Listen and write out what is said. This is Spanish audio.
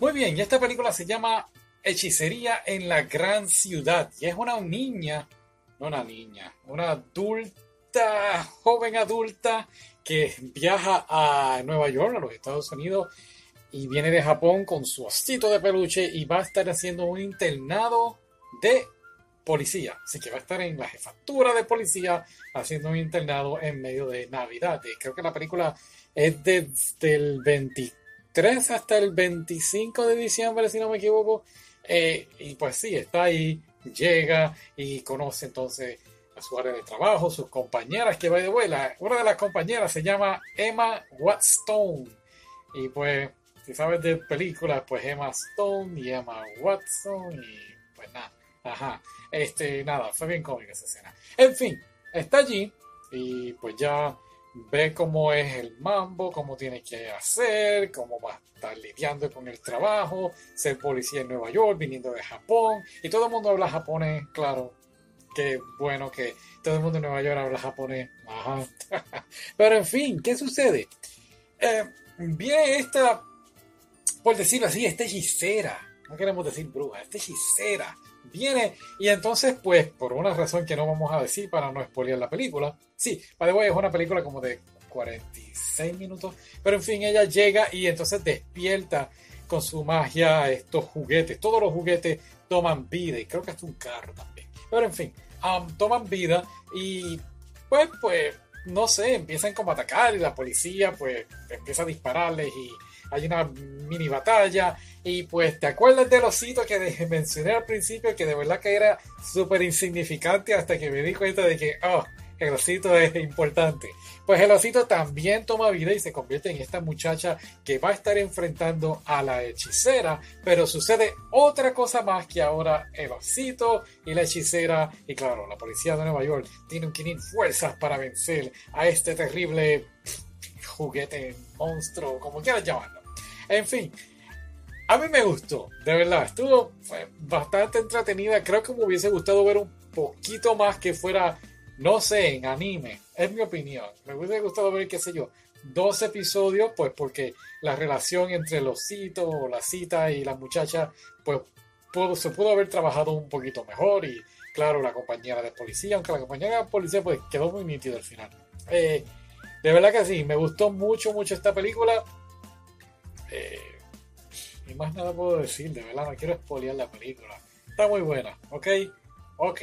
Muy bien, y esta película se llama Hechicería en la Gran Ciudad. Y es una niña, no una niña, una adulta, joven adulta, que viaja a Nueva York, a los Estados Unidos, y viene de Japón con su osito de peluche y va a estar haciendo un internado de policía. Así que va a estar en la jefatura de policía haciendo un internado en medio de Navidad. Creo que la película es desde el 23 hasta el 25 de diciembre, si no me equivoco. Eh, y pues sí, está ahí, llega y conoce entonces a su área de trabajo, sus compañeras que va de vuela. Una de las compañeras se llama Emma Watson. Y pues, si sabes de películas, pues Emma Stone y Emma Watson y pues nada. Ajá. Este, nada, fue bien cómica esa escena. En fin, está allí y pues ya ve cómo es el mambo, cómo tiene que hacer, cómo va a estar lidiando con el trabajo, ser policía en Nueva York, viniendo de Japón, y todo el mundo habla japonés, claro. Qué bueno que todo el mundo en Nueva York habla japonés. Ajá. Pero en fin, ¿qué sucede? Eh, viene esta, por decirlo así, esta hechicera. No queremos decir bruja, esta hechicera viene. Y entonces, pues, por una razón que no vamos a decir para no spoilear la película, sí, the es una película como de 46 minutos, pero en fin, ella llega y entonces despierta con su magia estos juguetes, todos los juguetes toman vida y creo que hasta un carro también, pero en fin, um, toman vida y pues, pues, no sé, empiezan como a atacar y la policía pues empieza a dispararles y hay una mini batalla y pues te acuerdas del osito que mencioné al principio que de verdad que era súper insignificante hasta que me di cuenta de que, oh, el osito es importante. Pues el osito también toma vida y se convierte en esta muchacha que va a estar enfrentando a la hechicera, pero sucede otra cosa más que ahora el osito y la hechicera y claro, la policía de Nueva York tienen que unir fuerzas para vencer a este terrible juguete monstruo, como quieras llamarlo. En fin, a mí me gustó, de verdad, estuvo bastante entretenida. Creo que me hubiese gustado ver un poquito más que fuera, no sé, en anime. Es mi opinión. Me hubiese gustado ver, qué sé yo, dos episodios, pues porque la relación entre el osito o la cita y la muchacha, pues se pudo haber trabajado un poquito mejor. Y claro, la compañera de policía, aunque la compañera de policía, pues quedó muy nítido al final. Eh, de verdad que sí, me gustó mucho, mucho esta película. Más nada puedo decir, de verdad, no quiero espolear la película. Está muy buena, ¿ok? Ok.